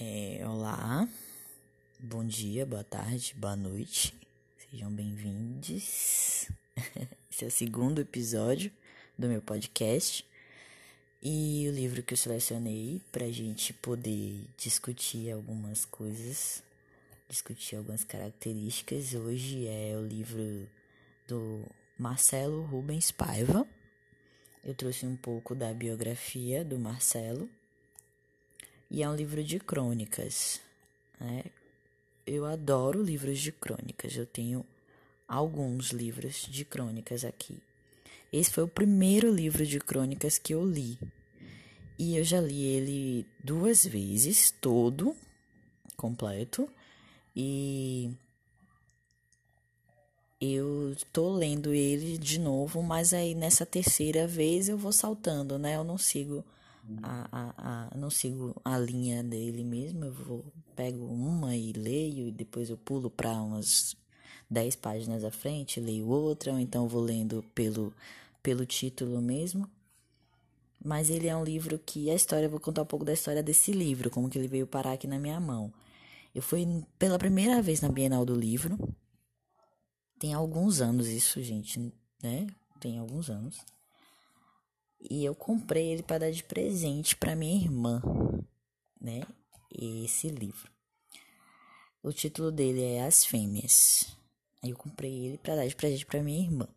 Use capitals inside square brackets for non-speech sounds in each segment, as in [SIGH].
É, olá, bom dia, boa tarde, boa noite, sejam bem-vindos. [LAUGHS] Esse é o segundo episódio do meu podcast e o livro que eu selecionei para gente poder discutir algumas coisas, discutir algumas características. Hoje é o livro do Marcelo Rubens Paiva. Eu trouxe um pouco da biografia do Marcelo e é um livro de crônicas. Né? Eu adoro livros de crônicas. Eu tenho alguns livros de crônicas aqui. Esse foi o primeiro livro de crônicas que eu li. E eu já li ele duas vezes, todo, completo. E eu tô lendo ele de novo, mas aí nessa terceira vez eu vou saltando, né? Eu não sigo a, a, a, não sigo a linha dele mesmo, eu vou pego uma e leio e depois eu pulo para umas 10 páginas à frente, leio outra, ou então vou lendo pelo pelo título mesmo. Mas ele é um livro que a história, eu vou contar um pouco da história desse livro, como que ele veio parar aqui na minha mão. Eu fui pela primeira vez na Bienal do Livro. Tem alguns anos isso, gente, né? Tem alguns anos. E eu comprei ele para dar de presente para minha irmã, né? Esse livro. O título dele é As Fêmeas. Aí eu comprei ele para dar de presente para minha irmã.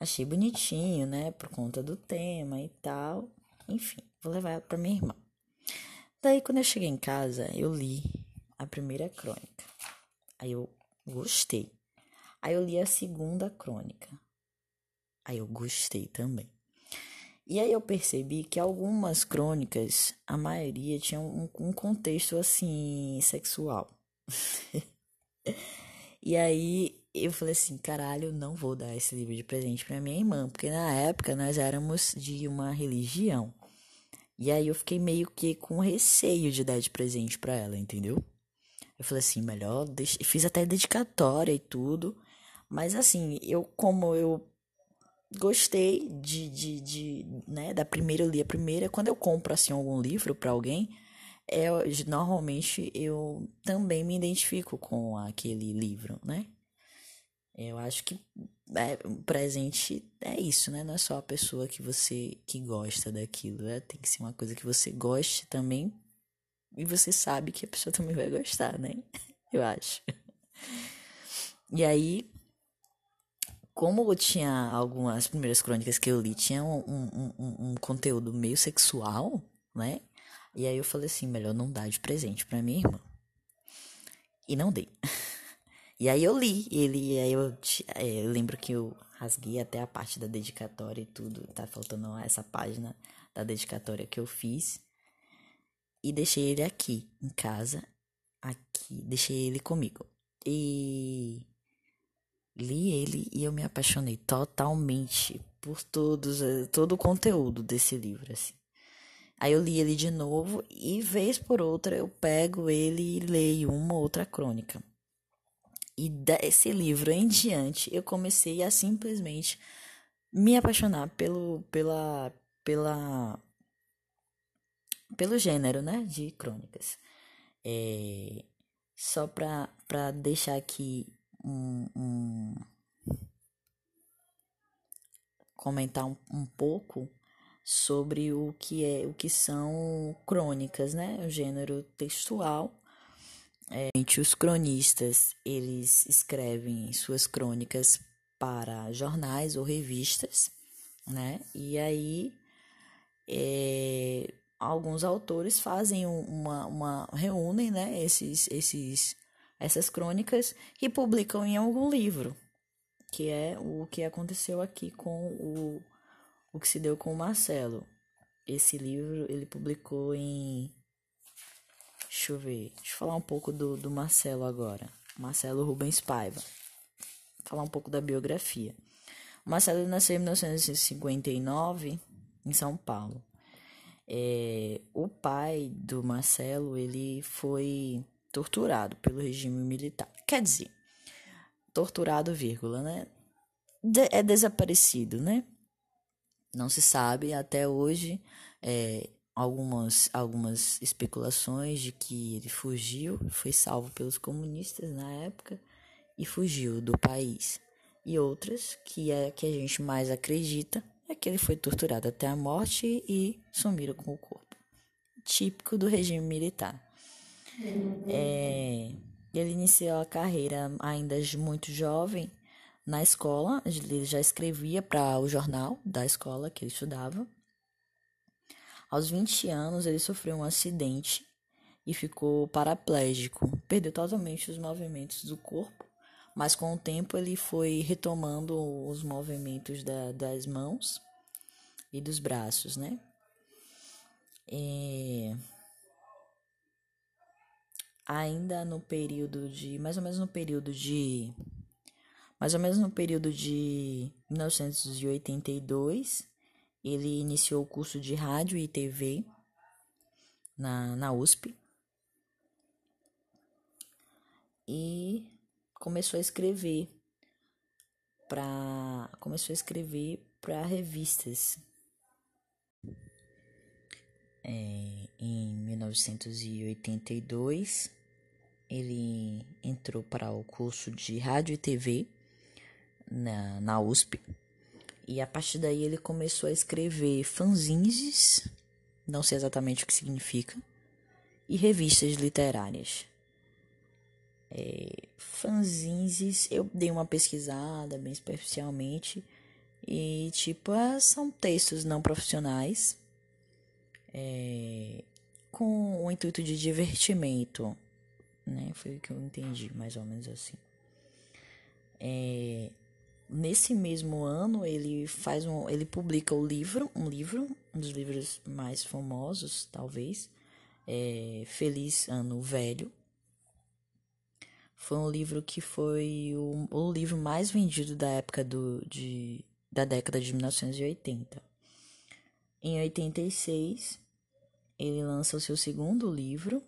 Achei bonitinho, né? Por conta do tema e tal. Enfim, vou levar para minha irmã. Daí, quando eu cheguei em casa, eu li a primeira crônica. Aí eu gostei. Aí eu li a segunda crônica. Aí eu gostei também. E aí eu percebi que algumas crônicas, a maioria tinha um, um contexto assim sexual. [LAUGHS] e aí eu falei assim, caralho, eu não vou dar esse livro de presente para minha irmã, porque na época nós éramos de uma religião. E aí eu fiquei meio que com receio de dar de presente para ela, entendeu? Eu falei assim, melhor, deixa... fiz até dedicatória e tudo. Mas assim, eu como eu gostei de, de, de, né, da primeira, eu li a primeira. Quando eu compro, assim, algum livro para alguém, é, normalmente eu também me identifico com aquele livro, né? Eu acho que é, presente é isso, né? Não é só a pessoa que você que gosta daquilo, né? tem que ser uma coisa que você goste também e você sabe que a pessoa também vai gostar, né? [LAUGHS] Eu acho. E aí, como tinha algumas primeiras crônicas que eu li, tinha um, um, um, um, conteúdo meio sexual, né? E aí eu falei assim, melhor não dar de presente pra minha irmã. E não dei. [LAUGHS] E aí eu li ele, e aí eu, é, eu lembro que eu rasguei até a parte da dedicatória e tudo. Tá faltando essa página da dedicatória que eu fiz. E deixei ele aqui, em casa. Aqui, deixei ele comigo. E li ele e eu me apaixonei totalmente por todos, eh, todo o conteúdo desse livro, assim. Aí eu li ele de novo e vez por outra eu pego ele e leio uma outra crônica. E desse livro em diante eu comecei a simplesmente me apaixonar pelo pela pela pelo gênero, né, de crônicas. É, só para para deixar aqui um, um comentar um, um, pouco sobre o que é o que são crônicas, né? O gênero textual. É, os cronistas eles escrevem suas crônicas para jornais ou revistas, né? E aí é, alguns autores fazem uma, uma reúnem, né? Esses esses essas crônicas e publicam em algum livro, que é o que aconteceu aqui com o, o que se deu com o Marcelo. Esse livro ele publicou em. Deixa eu ver. Deixa eu falar um pouco do, do Marcelo agora. Marcelo Rubens Paiva. Falar um pouco da biografia. O Marcelo nasceu em 1959 em São Paulo. É, o pai do Marcelo ele foi torturado pelo regime militar. Quer dizer, torturado, vírgula, né? De é desaparecido, né? Não se sabe até hoje é, algumas, algumas especulações de que ele fugiu, foi salvo pelos comunistas na época e fugiu do país. E outras, que é que a gente mais acredita, é que ele foi torturado até a morte e sumiram com o corpo. Típico do regime militar. É, ele iniciou a carreira ainda muito jovem na escola, ele já escrevia para o jornal da escola que ele estudava. Aos 20 anos, ele sofreu um acidente e ficou paraplégico, perdeu totalmente os movimentos do corpo, mas com o tempo ele foi retomando os movimentos da, das mãos e dos braços, né? E... Ainda no período de, mais ou menos no período de mais ou menos no período de 1982, ele iniciou o curso de rádio e TV na, na USP. E começou a escrever para começou a escrever para revistas. É, em 1982, ele entrou para o curso de rádio e TV na, na USP. E a partir daí ele começou a escrever fanzines, não sei exatamente o que significa, e revistas literárias. É, fanzines, eu dei uma pesquisada bem superficialmente, e tipo, é, são textos não profissionais, é, com o intuito de divertimento, né? Foi o que eu entendi, mais ou menos assim. É, nesse mesmo ano ele faz um, ele publica o livro, um livro, um dos livros mais famosos, talvez, é Feliz Ano Velho. Foi um livro que foi o, o livro mais vendido da época do, de, da década de 1980. Em 86, ele lança o seu segundo livro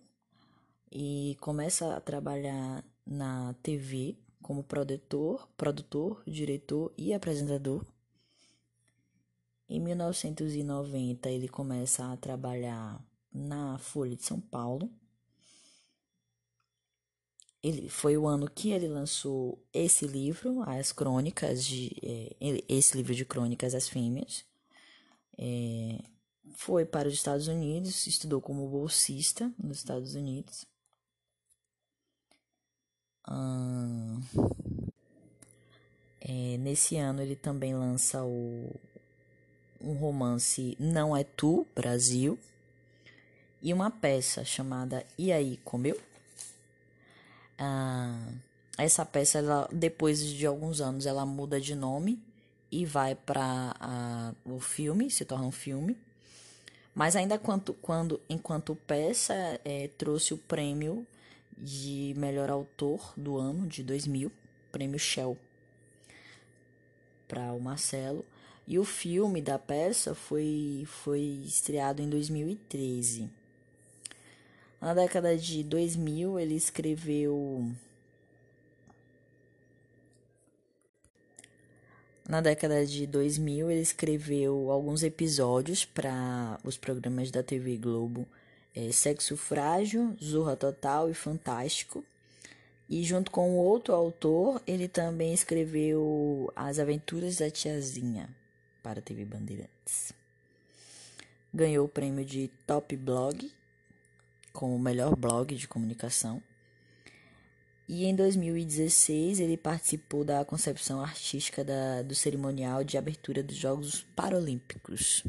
e começa a trabalhar na TV como produtor, produtor, diretor e apresentador. Em 1990 ele começa a trabalhar na Folha de São Paulo. Ele foi o ano que ele lançou esse livro, as crônicas de é, esse livro de crônicas as fêmeas. É, foi para os Estados Unidos, estudou como bolsista nos Estados Unidos é, nesse ano ele também lança o, um romance Não é Tu, Brasil, e uma peça chamada E aí, comeu? Ah, essa peça, ela, depois de alguns anos, ela muda de nome e vai para o filme, se torna um filme. Mas ainda quanto, quando, enquanto peça, é, trouxe o prêmio de melhor autor do ano de 2000, prêmio Shell, para o Marcelo. E o filme da peça foi, foi estreado em 2013. Na década de 2000, ele escreveu. Na década de 2000, ele escreveu alguns episódios para os programas da TV Globo é, Sexo Frágil, Zorra Total e Fantástico. E junto com outro autor, ele também escreveu As Aventuras da Tiazinha para a TV Bandeirantes. Ganhou o prêmio de Top Blog como o melhor blog de comunicação. E em 2016 ele participou da concepção artística da, do cerimonial de abertura dos Jogos Paralímpicos.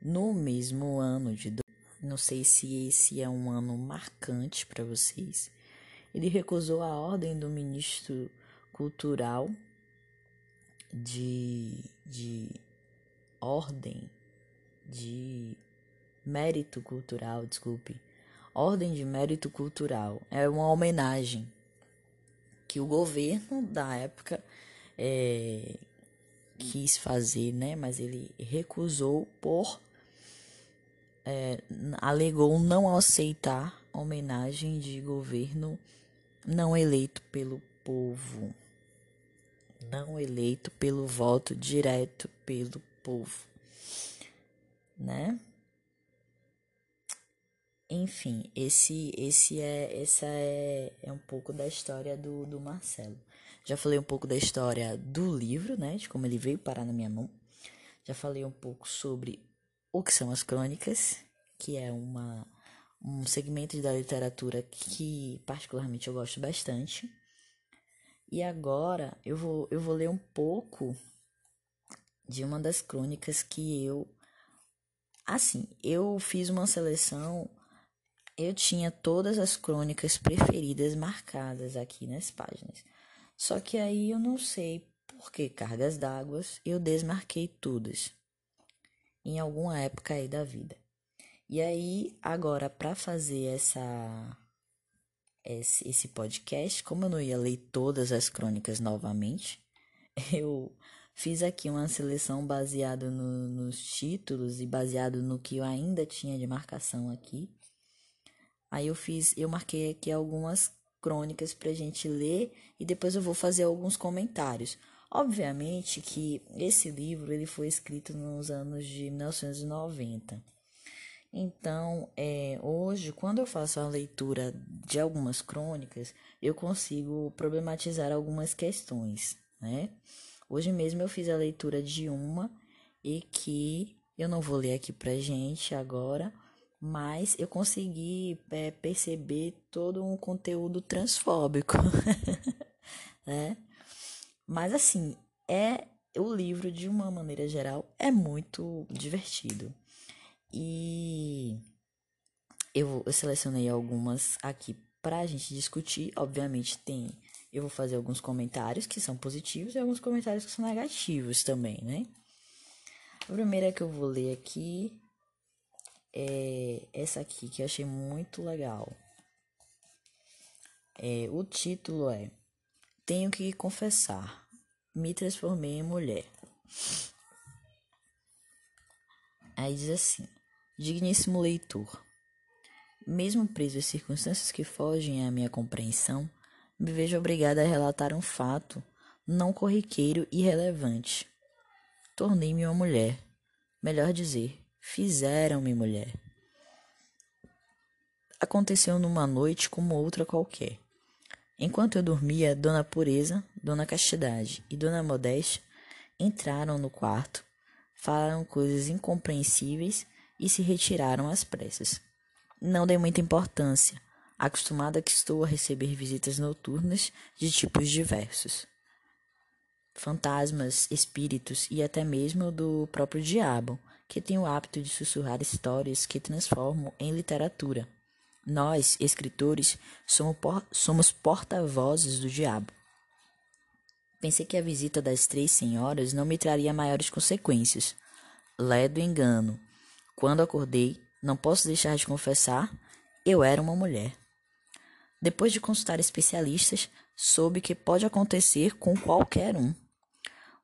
No mesmo ano de não sei se esse é um ano marcante para vocês. Ele recusou a ordem do ministro cultural de, de ordem de mérito cultural, desculpe. Ordem de mérito cultural é uma homenagem que o governo da época é, quis fazer, né? Mas ele recusou por é, alegou não aceitar homenagem de governo não eleito pelo povo, não eleito pelo voto direto pelo povo, né? Enfim, esse esse é essa é, é um pouco da história do, do Marcelo. Já falei um pouco da história do livro, né, de como ele veio parar na minha mão. Já falei um pouco sobre o que são as crônicas, que é uma um segmento da literatura que particularmente eu gosto bastante. E agora eu vou eu vou ler um pouco de uma das crônicas que eu assim, eu fiz uma seleção eu tinha todas as crônicas preferidas marcadas aqui nas páginas. Só que aí eu não sei por que cargas d'água eu desmarquei todas em alguma época aí da vida. E aí, agora para fazer essa esse, esse podcast, como eu não ia ler todas as crônicas novamente, [LAUGHS] eu fiz aqui uma seleção baseada no, nos títulos e baseado no que eu ainda tinha de marcação aqui. Aí eu fiz, eu marquei aqui algumas crônicas pra gente ler e depois eu vou fazer alguns comentários. Obviamente que esse livro ele foi escrito nos anos de 1990. Então, é, hoje, quando eu faço a leitura de algumas crônicas, eu consigo problematizar algumas questões, né? Hoje mesmo eu fiz a leitura de uma e que eu não vou ler aqui pra gente agora, mas eu consegui é, perceber todo um conteúdo transfóbico, [LAUGHS] né? Mas assim, é o livro de uma maneira geral é muito divertido. E eu, eu selecionei algumas aqui pra gente discutir. Obviamente tem, eu vou fazer alguns comentários que são positivos e alguns comentários que são negativos também, né? A primeira que eu vou ler aqui é essa aqui que eu achei muito legal. É, o título é Tenho que confessar, me transformei em mulher. Aí diz assim: Digníssimo leitor, mesmo preso às circunstâncias que fogem à minha compreensão, me vejo obrigada a relatar um fato não corriqueiro e relevante. Tornei-me uma mulher, melhor dizer, Fizeram-me mulher. Aconteceu numa noite como outra qualquer. Enquanto eu dormia, Dona Pureza, Dona Castidade e Dona Modéstia entraram no quarto, falaram coisas incompreensíveis e se retiraram às pressas. Não dei muita importância, acostumada que estou a receber visitas noturnas de tipos diversos. Fantasmas, espíritos e até mesmo do próprio diabo que tem o hábito de sussurrar histórias que transformam em literatura. Nós, escritores, somos porta-vozes do diabo. Pensei que a visita das três senhoras não me traria maiores consequências. Ledo engano. Quando acordei, não posso deixar de confessar, eu era uma mulher. Depois de consultar especialistas, soube que pode acontecer com qualquer um.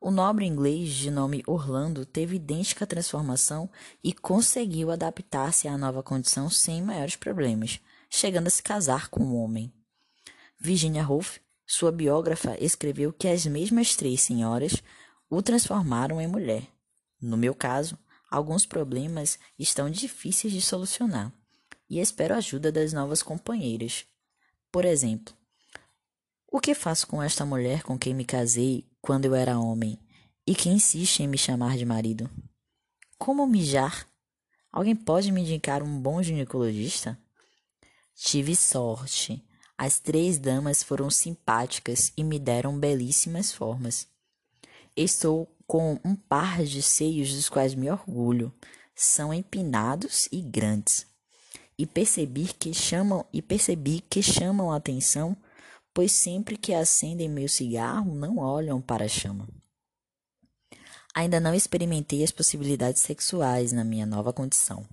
O nobre inglês de nome Orlando teve idêntica transformação e conseguiu adaptar-se à nova condição sem maiores problemas, chegando a se casar com um homem. Virginia Woolf, sua biógrafa, escreveu que as mesmas três senhoras o transformaram em mulher. No meu caso, alguns problemas estão difíceis de solucionar e espero a ajuda das novas companheiras. Por exemplo, o que faço com esta mulher com quem me casei quando eu era homem e que insiste em me chamar de marido? Como mijar? Alguém pode me indicar um bom ginecologista? Tive sorte. As três damas foram simpáticas e me deram belíssimas formas. Estou com um par de seios dos quais me orgulho. São empinados e grandes. E percebi que chamam e percebi que chamam a atenção pois sempre que acendem meu cigarro não olham para a chama. Ainda não experimentei as possibilidades sexuais na minha nova condição.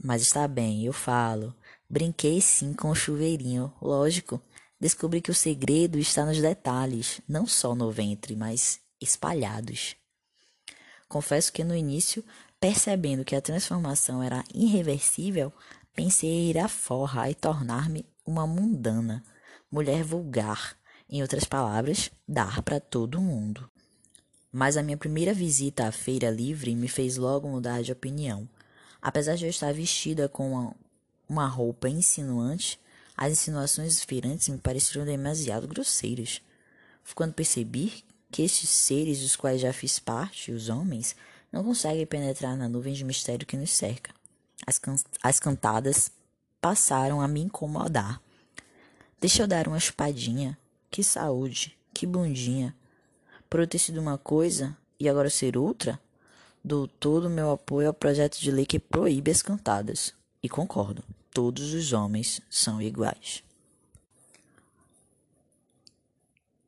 Mas está bem, eu falo. Brinquei sim com o chuveirinho, lógico. Descobri que o segredo está nos detalhes, não só no ventre, mas espalhados. Confesso que no início, percebendo que a transformação era irreversível, pensei em ir à forra e tornar-me uma mundana, mulher vulgar, em outras palavras, dar para todo mundo. Mas a minha primeira visita à feira livre me fez logo mudar de opinião. Apesar de eu estar vestida com uma, roupa insinuante, as insinuações esferantes me pareceram demasiado grosseiras. Quando percebi que estes seres dos quais já fiz parte, os homens, não conseguem penetrar na nuvem de mistério que nos cerca. As, can as cantadas passaram a me incomodar. Deixa eu dar uma espadinha. Que saúde, que bundinha. Por eu ter sido uma coisa e agora ser outra, dou todo o meu apoio ao projeto de lei que proíbe as cantadas. E concordo, todos os homens são iguais.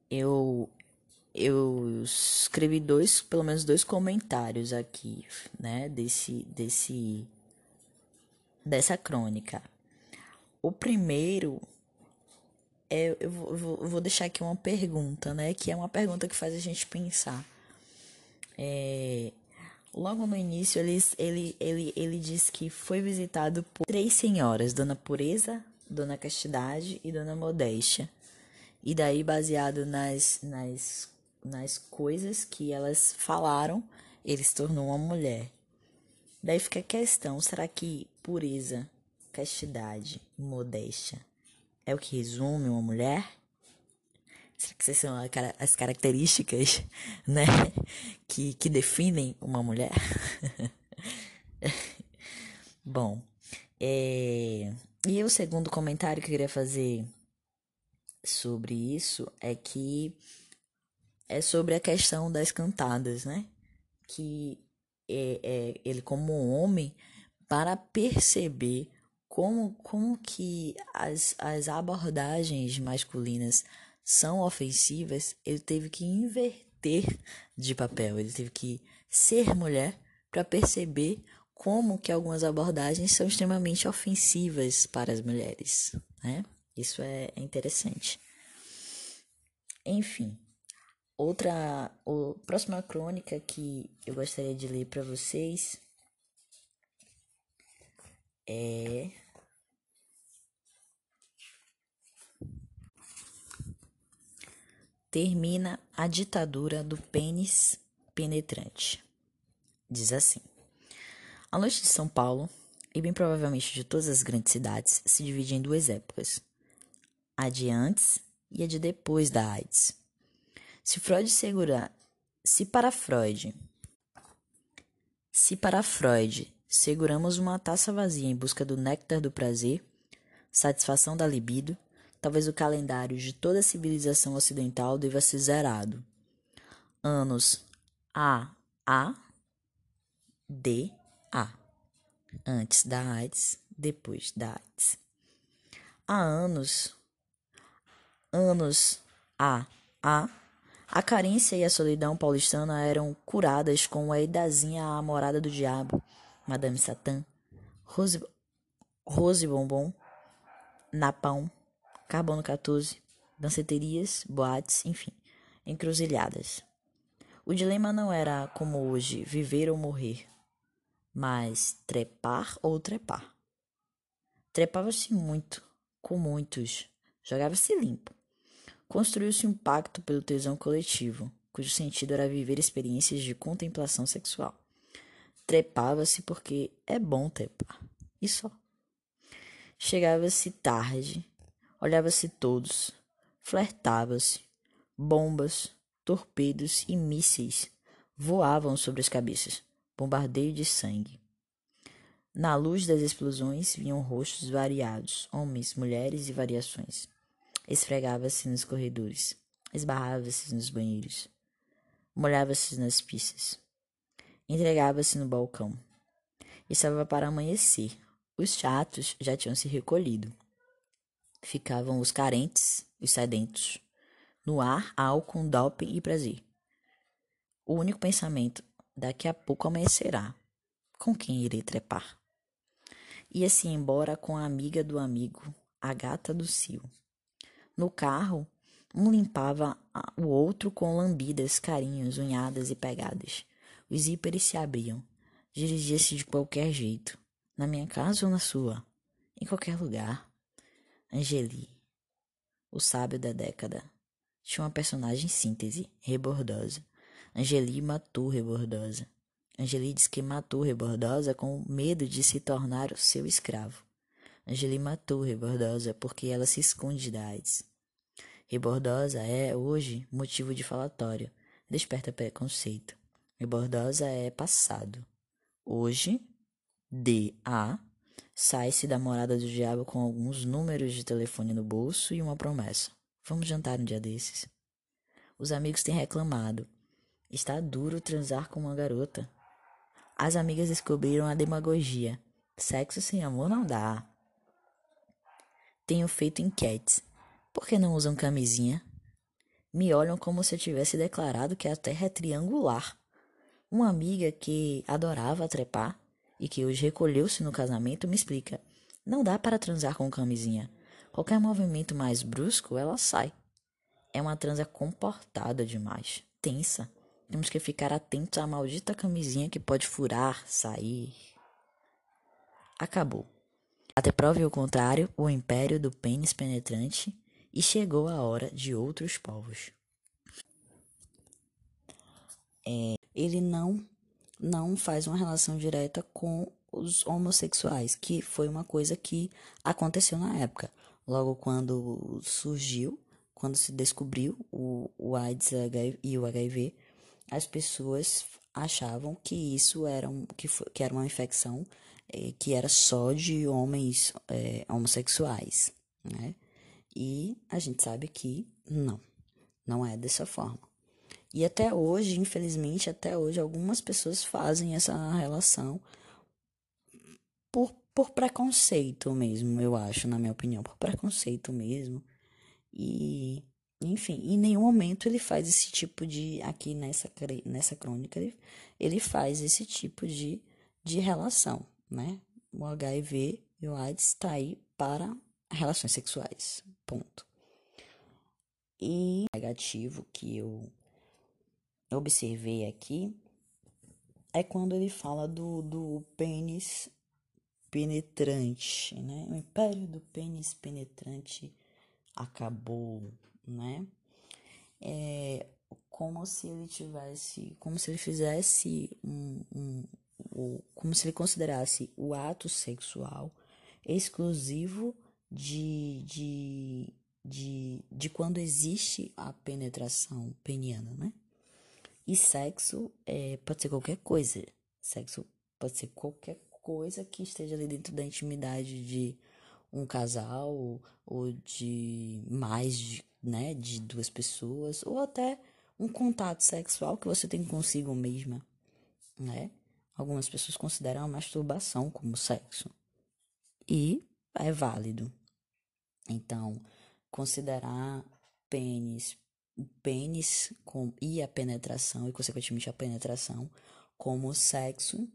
Eu eu escrevi dois, pelo menos dois comentários aqui, né, desse desse dessa crônica. O primeiro é eu vou, vou deixar aqui uma pergunta, né, que é uma pergunta que faz a gente pensar. É, logo no início ele, ele, ele, ele diz que foi visitado por três senhoras, Dona Pureza, Dona Castidade e Dona Modéstia. E daí, baseado nas, nas nas coisas que elas falaram, ele se tornou uma mulher. Daí fica a questão: será que pureza, castidade e modéstia é o que resume uma mulher? Será que essas são as características, [LAUGHS] né, que, que definem uma mulher? [LAUGHS] Bom, é... e o segundo comentário que eu queria fazer sobre isso é que é sobre a questão das cantadas, né? Que é, é, ele como homem para perceber como, como que as, as abordagens masculinas são ofensivas, ele teve que inverter de papel, ele teve que ser mulher para perceber como que algumas abordagens são extremamente ofensivas para as mulheres, né? Isso é interessante. Enfim, Outra, a próxima crônica que eu gostaria de ler para vocês é Termina a ditadura do pênis penetrante. Diz assim: A noite de São Paulo, e bem provavelmente de todas as grandes cidades, se divide em duas épocas: a de antes e a de depois da AIDS. Se Freud segurar, se para Freud, se para Freud seguramos uma taça vazia em busca do néctar do prazer, satisfação da libido, talvez o calendário de toda a civilização ocidental deva ser zerado. Anos A A D A antes da AIDS, depois da AIDS. Há anos anos A A a carência e a solidão paulistana eram curadas com a idazinha à morada do diabo, Madame Satã, Rose, Rose Bombom, Napão, Carbono 14, danceterias, boates, enfim, encruzilhadas. O dilema não era, como hoje, viver ou morrer, mas trepar ou trepar. Trepava-se muito, com muitos, jogava-se limpo. Construiu-se um pacto pelo tesão coletivo, cujo sentido era viver experiências de contemplação sexual. Trepava-se porque é bom trepar, e só. Chegava-se tarde, olhava-se todos, flertava-se, bombas, torpedos e mísseis voavam sobre as cabeças, bombardeio de sangue. Na luz das explosões vinham rostos variados, homens, mulheres e variações. Esfregava-se nos corredores, esbarrava-se nos banheiros, molhava-se nas pistas, entregava-se no balcão. Estava para amanhecer. Os chatos já tinham se recolhido. Ficavam os carentes, os sedentos. No ar, álcool, doping e prazer. O único pensamento, daqui a pouco amanhecerá. Com quem irei trepar? Ia-se embora com a amiga do amigo, a gata do cio. No carro, um limpava o outro com lambidas, carinhos, unhadas e pegadas. Os zíperes se abriam. Dirigia-se de qualquer jeito. Na minha casa ou na sua? Em qualquer lugar. Angeli, o sábio da década. Tinha uma personagem síntese, rebordosa. Angeli matou Rebordosa. Angeli diz que matou Rebordosa com medo de se tornar o seu escravo. Angeli matou Rebordosa porque ela se esconde da AIDS. Rebordosa é, hoje, motivo de falatório. Desperta preconceito. Rebordosa é passado. Hoje, D.A. sai-se da morada do diabo com alguns números de telefone no bolso e uma promessa. Vamos jantar um dia desses. Os amigos têm reclamado. Está duro transar com uma garota. As amigas descobriram a demagogia. Sexo sem amor não dá. Tenho feito enquetes. Por que não usam camisinha? Me olham como se eu tivesse declarado que a Terra é triangular. Uma amiga que adorava trepar e que hoje recolheu-se no casamento me explica: não dá para transar com camisinha. Qualquer movimento mais brusco, ela sai. É uma transa comportada demais, tensa. Temos que ficar atentos à maldita camisinha que pode furar, sair. Acabou. Até prove o contrário, o império do pênis penetrante e chegou a hora de outros povos. É, ele não não faz uma relação direta com os homossexuais, que foi uma coisa que aconteceu na época. Logo quando surgiu, quando se descobriu o, o AIDS e o HIV, as pessoas achavam que isso era, um, que, foi, que era uma infecção é, que era só de homens é, homossexuais, né? E a gente sabe que não, não é dessa forma. E até hoje, infelizmente, até hoje, algumas pessoas fazem essa relação por, por preconceito mesmo, eu acho, na minha opinião, por preconceito mesmo. E enfim, em nenhum momento ele faz esse tipo de. Aqui nessa, nessa crônica, ele, ele faz esse tipo de, de relação, né? O HIV e o AIDS está aí para relações sexuais. Ponto. E negativo que eu observei aqui é quando ele fala do, do pênis penetrante, né? O império do pênis penetrante acabou né? É como se ele tivesse, como se ele fizesse um, um, um como se ele considerasse o ato sexual exclusivo de, de, de, de quando existe a penetração peniana, né? E sexo é, pode ser qualquer coisa. Sexo pode ser qualquer coisa que esteja ali dentro da intimidade de um casal ou de mais de né, de duas pessoas, ou até um contato sexual que você tem consigo mesma, né? Algumas pessoas consideram a masturbação como sexo. E é válido. Então, considerar pênis, o pênis com, e a penetração, e consequentemente a penetração, como sexo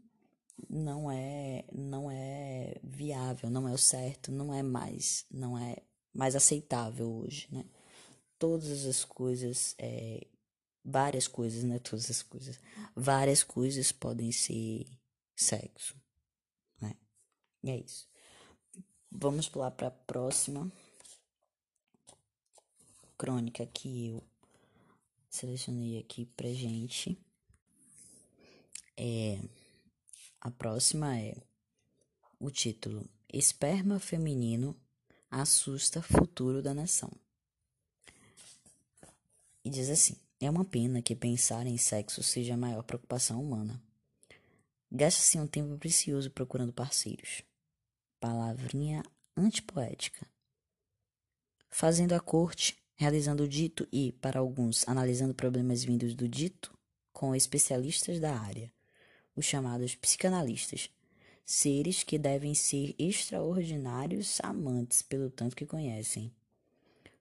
não é não é viável, não é o certo, não é mais, não é mais aceitável hoje, né? todas as coisas, é, várias coisas, né? Todas as coisas, várias coisas podem ser sexo, né? E é isso. Vamos pular para a próxima crônica que eu selecionei aqui pra gente. É, a próxima é o título Esperma feminino assusta futuro da nação. E diz assim: É uma pena que pensar em sexo seja a maior preocupação humana. Gasta-se um tempo precioso procurando parceiros. Palavrinha antipoética. Fazendo a corte, realizando o dito e, para alguns, analisando problemas vindos do dito com especialistas da área, os chamados psicanalistas, seres que devem ser extraordinários amantes pelo tanto que conhecem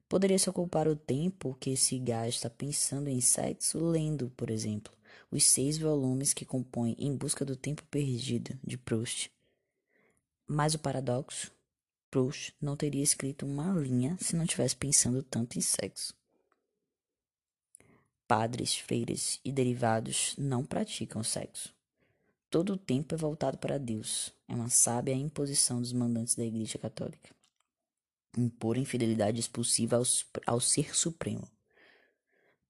Poderia-se ocupar o tempo que se gasta pensando em sexo lendo, por exemplo, os seis volumes que compõem Em Busca do Tempo Perdido, de Proust. Mas o paradoxo, Proust não teria escrito uma linha se não tivesse pensando tanto em sexo. Padres, freiras e derivados não praticam sexo. Todo o tempo é voltado para Deus. É uma sábia imposição dos mandantes da Igreja Católica impor infidelidade expulsiva ao, ao ser supremo.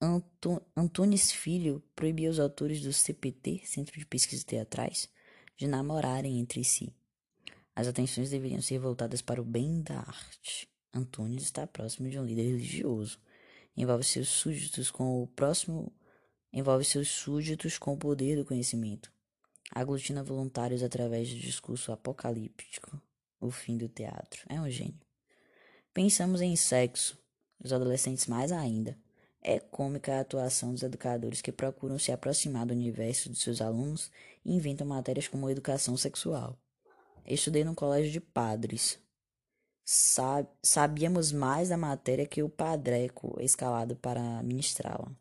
Anto, Antunes Filho proibia os autores do CPT, Centro de Pesquisas Teatrais, de namorarem entre si. As atenções deveriam ser voltadas para o bem da arte. Antônio está próximo de um líder religioso. Envolve seus súditos com o próximo envolve seus súditos com o poder do conhecimento. Aglutina voluntários através do discurso apocalíptico. O fim do teatro. É um gênio. Pensamos em sexo, os adolescentes mais ainda. É cômica a atuação dos educadores que procuram se aproximar do universo de seus alunos e inventam matérias como educação sexual. Estudei no colégio de padres. Sabíamos mais da matéria que o padreco escalado para ministrá-la.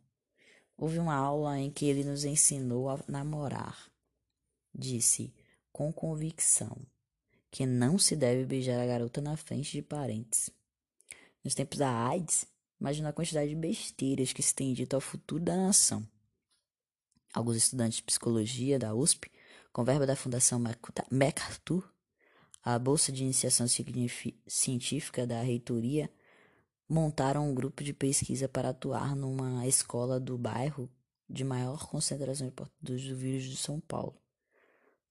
Houve uma aula em que ele nos ensinou a namorar. Disse, com convicção, que não se deve beijar a garota na frente de parentes. Nos tempos da AIDS, imagina a quantidade de besteiras que se tem dito ao futuro da nação. Alguns estudantes de psicologia da USP, com verba da Fundação MacArthur, a Bolsa de Iniciação Científica da Reitoria, montaram um grupo de pesquisa para atuar numa escola do bairro de maior concentração de portadores do vírus de São Paulo.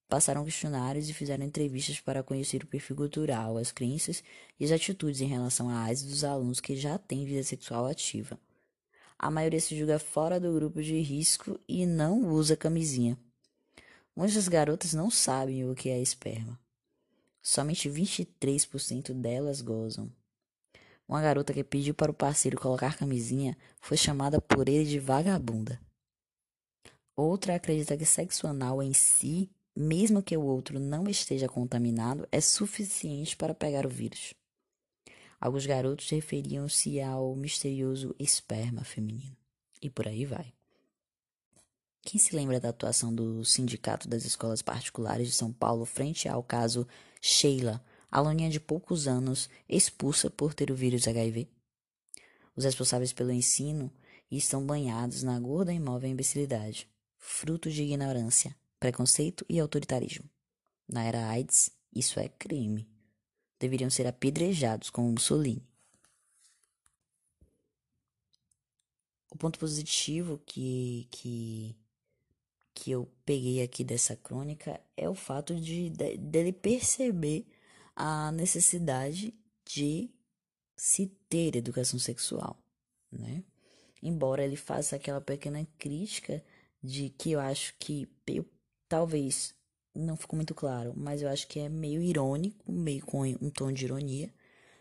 Passaram questionários e fizeram entrevistas para conhecer o perfil cultural, as crenças e as atitudes em relação à AIDS dos alunos que já têm vida sexual ativa. A maioria se julga fora do grupo de risco e não usa camisinha. Muitas garotas não sabem o que é esperma. Somente 23% delas gozam. Uma garota que pediu para o parceiro colocar camisinha foi chamada por ele de vagabunda. Outra acredita que sexo anal em si mesmo que o outro não esteja contaminado, é suficiente para pegar o vírus. Alguns garotos referiam-se ao misterioso esperma feminino. E por aí vai. Quem se lembra da atuação do Sindicato das Escolas Particulares de São Paulo frente ao caso Sheila, aluninha de poucos anos, expulsa por ter o vírus HIV? Os responsáveis pelo ensino estão banhados na gorda e imóvel imbecilidade, fruto de ignorância, preconceito e autoritarismo. Na era AIDS, isso é crime. Deveriam ser apedrejados como Mussolini. O ponto positivo que, que, que eu peguei aqui dessa crônica é o fato de, de dele perceber a necessidade de se ter educação sexual, né? Embora ele faça aquela pequena crítica de que eu acho que eu Talvez não ficou muito claro, mas eu acho que é meio irônico, meio com um tom de ironia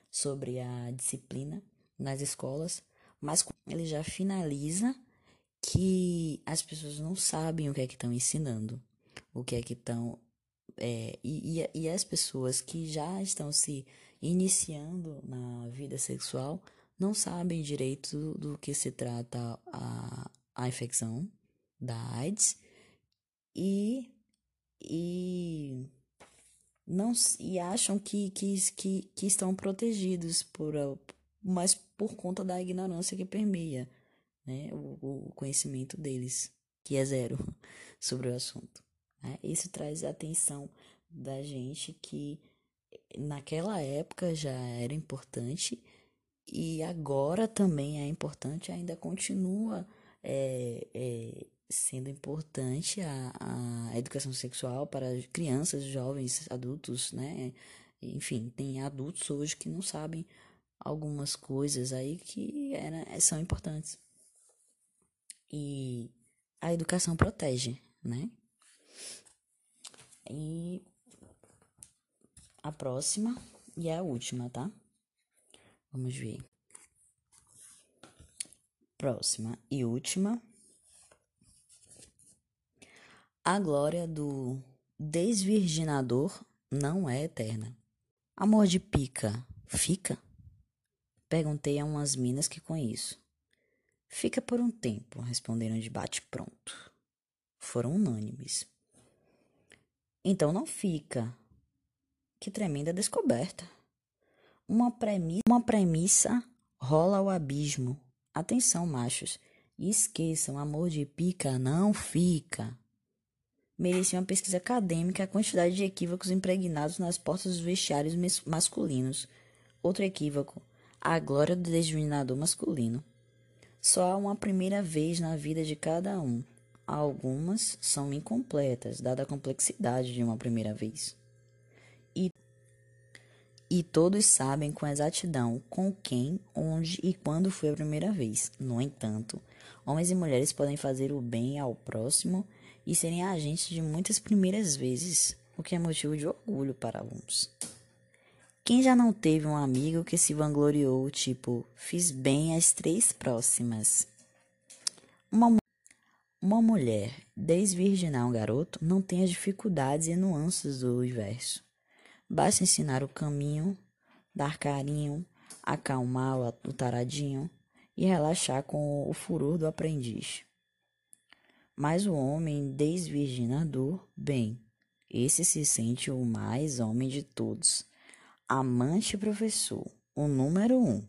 sobre a disciplina nas escolas, mas ele já finaliza que as pessoas não sabem o que é que estão ensinando, o que é que estão. É, e, e, e as pessoas que já estão se iniciando na vida sexual não sabem direito do, que se trata a, a infecção da AIDS e e não e acham que, que, que, que estão protegidos por mas por conta da ignorância que permeia né, o, o conhecimento deles, que é zero [LAUGHS] sobre o assunto. Né? Isso traz a atenção da gente que naquela época já era importante e agora também é importante, ainda continua é, é, sendo importante a, a educação sexual para crianças, jovens, adultos, né? Enfim, tem adultos hoje que não sabem algumas coisas aí que era, são importantes. E a educação protege, né? E a próxima e a última, tá? Vamos ver. Próxima e última a glória do desvirginador não é eterna. Amor de pica, fica? Perguntei a umas minas que conheço. Fica por um tempo, responderam de bate-pronto. Foram unânimes. Então não fica. Que tremenda descoberta. Uma premissa, uma premissa rola ao abismo. Atenção, machos. Esqueçam, amor de pica não fica merecia uma pesquisa acadêmica a quantidade de equívocos impregnados nas portas dos vestiários masculinos. Outro equívoco, a glória do desvinador masculino. Só há uma primeira vez na vida de cada um. Algumas são incompletas, dada a complexidade de uma primeira vez. E E todos sabem com exatidão com quem, onde e quando foi a primeira vez. No entanto, homens e mulheres podem fazer o bem ao próximo e serem agentes de muitas primeiras vezes, o que é motivo de orgulho para alguns. Quem já não teve um amigo que se vangloriou, tipo, fiz bem as três próximas? Uma, uma mulher desvirginar um garoto não tem as dificuldades e nuances do universo. Basta ensinar o caminho, dar carinho, acalmar o taradinho e relaxar com o furor do aprendiz. Mas o homem desvirginador, bem, esse se sente o mais homem de todos. Amante professor, o número um.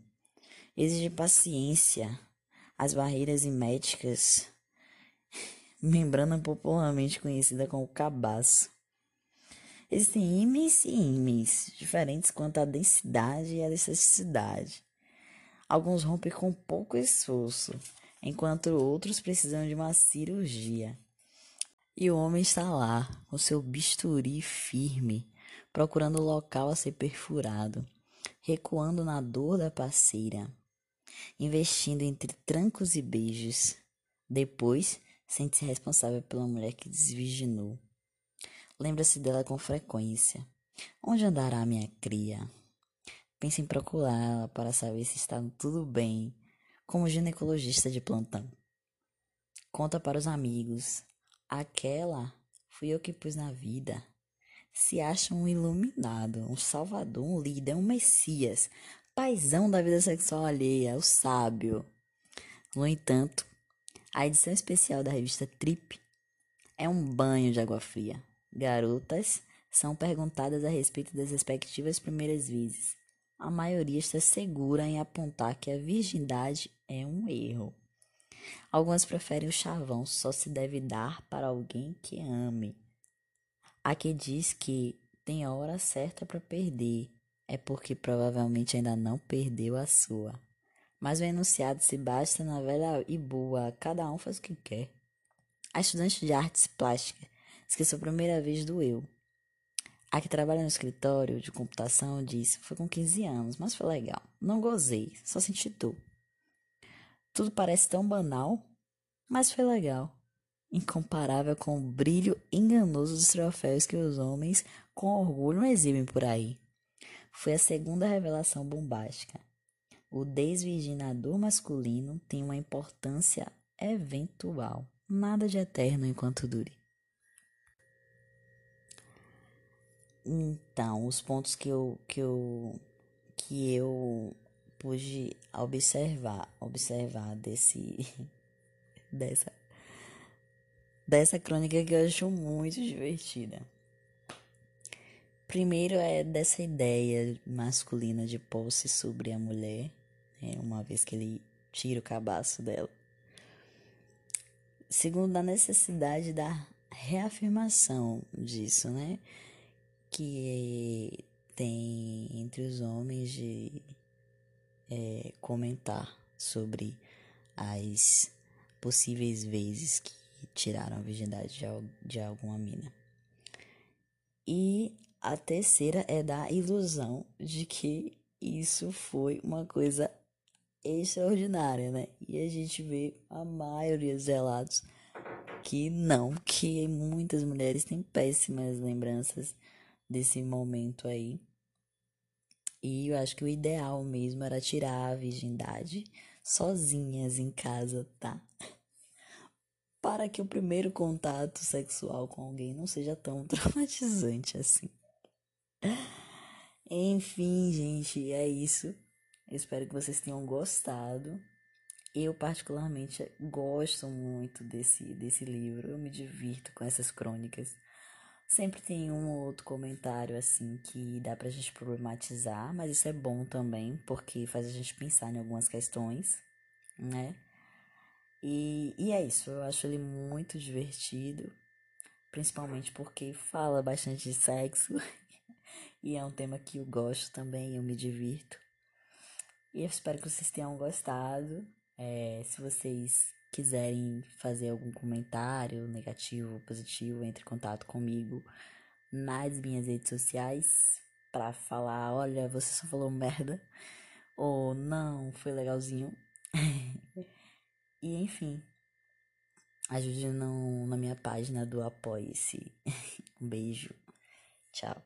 Exige paciência, as barreiras iméticas, [LAUGHS] membrana popularmente conhecida como cabaço. Existem ímãs e ímãs, diferentes quanto à densidade e à elasticidade. Alguns rompem com pouco esforço, enquanto outros precisam de uma cirurgia. E o homem está lá, com seu bisturi firme, procurando o local a ser perfurado, recuando na dor da parceira, investindo entre trancos e beijos. Depois, sente-se responsável pela mulher que desvirginou Lembra-se dela com frequência. Onde andará minha cria? Pense em procurá-la para saber se está tudo bem, como ginecologista de plantão. Conta para os amigos. Aquela fui eu que pus na vida. Se acha um iluminado, um salvador, um líder, um messias, paisão da vida sexual alheia, o sábio. No entanto, a edição especial da revista Trip é um banho de água fria garotas são perguntadas a respeito das respectivas primeiras vezes. A maioria está segura em apontar que a virgindade é um erro. Algumas preferem o chavão só se deve dar para alguém que ame. A que diz que tem a hora certa para perder é porque provavelmente ainda não perdeu a sua. Mas o enunciado se basta na velha e boa, cada um faz o que quer. A estudante de artes plásticas Esqueceu a primeira vez do eu. A que trabalha no escritório de computação disse: Foi com 15 anos, mas foi legal. Não gozei, só senti dor. Tudo parece tão banal, mas foi legal. Incomparável com o brilho enganoso dos troféus que os homens com orgulho exibem por aí. Foi a segunda revelação bombástica. O desvirginador masculino tem uma importância eventual, nada de eterno enquanto dure. Então, os pontos que eu que eu que eu pude observar, observar desse [LAUGHS] dessa dessa crônica que eu acho muito divertida. Primeiro é dessa ideia masculina de posse sobre a mulher, né, uma vez que ele tira o cabaço dela. Segundo, da necessidade da reafirmação disso, né? que tem entre os homens de é, comentar sobre as possíveis vezes que tiraram a virgindade de, de alguma mina. E a terceira é da ilusão de que isso foi uma coisa extraordinária, né? E a gente vê a maioria dos relatos que não, que muitas mulheres têm péssimas lembranças desse momento aí. E eu acho que o ideal mesmo era tirar a virgindade sozinhas em casa, tá? Para que o primeiro contato sexual com alguém não seja tão [LAUGHS] traumatizante assim. Enfim, gente, é isso. Espero que vocês tenham gostado. Eu, particularmente, gosto muito desse, desse livro. Eu me divirto com essas crônicas. Sempre tem um ou outro comentário assim que dá pra gente problematizar, mas isso é bom também, porque faz a gente pensar em algumas questões, né? E, e é isso, eu acho ele muito divertido, principalmente porque fala bastante de sexo [LAUGHS] e é um tema que eu gosto também, eu me divirto. E eu espero que vocês tenham gostado. É, se vocês quiserem fazer algum comentário negativo ou positivo, entre em contato comigo nas minhas redes sociais. pra falar, olha, você só falou merda. Ou não, foi legalzinho. [LAUGHS] e enfim. Ajude no, na minha página do Apoie-se. [LAUGHS] um beijo. Tchau.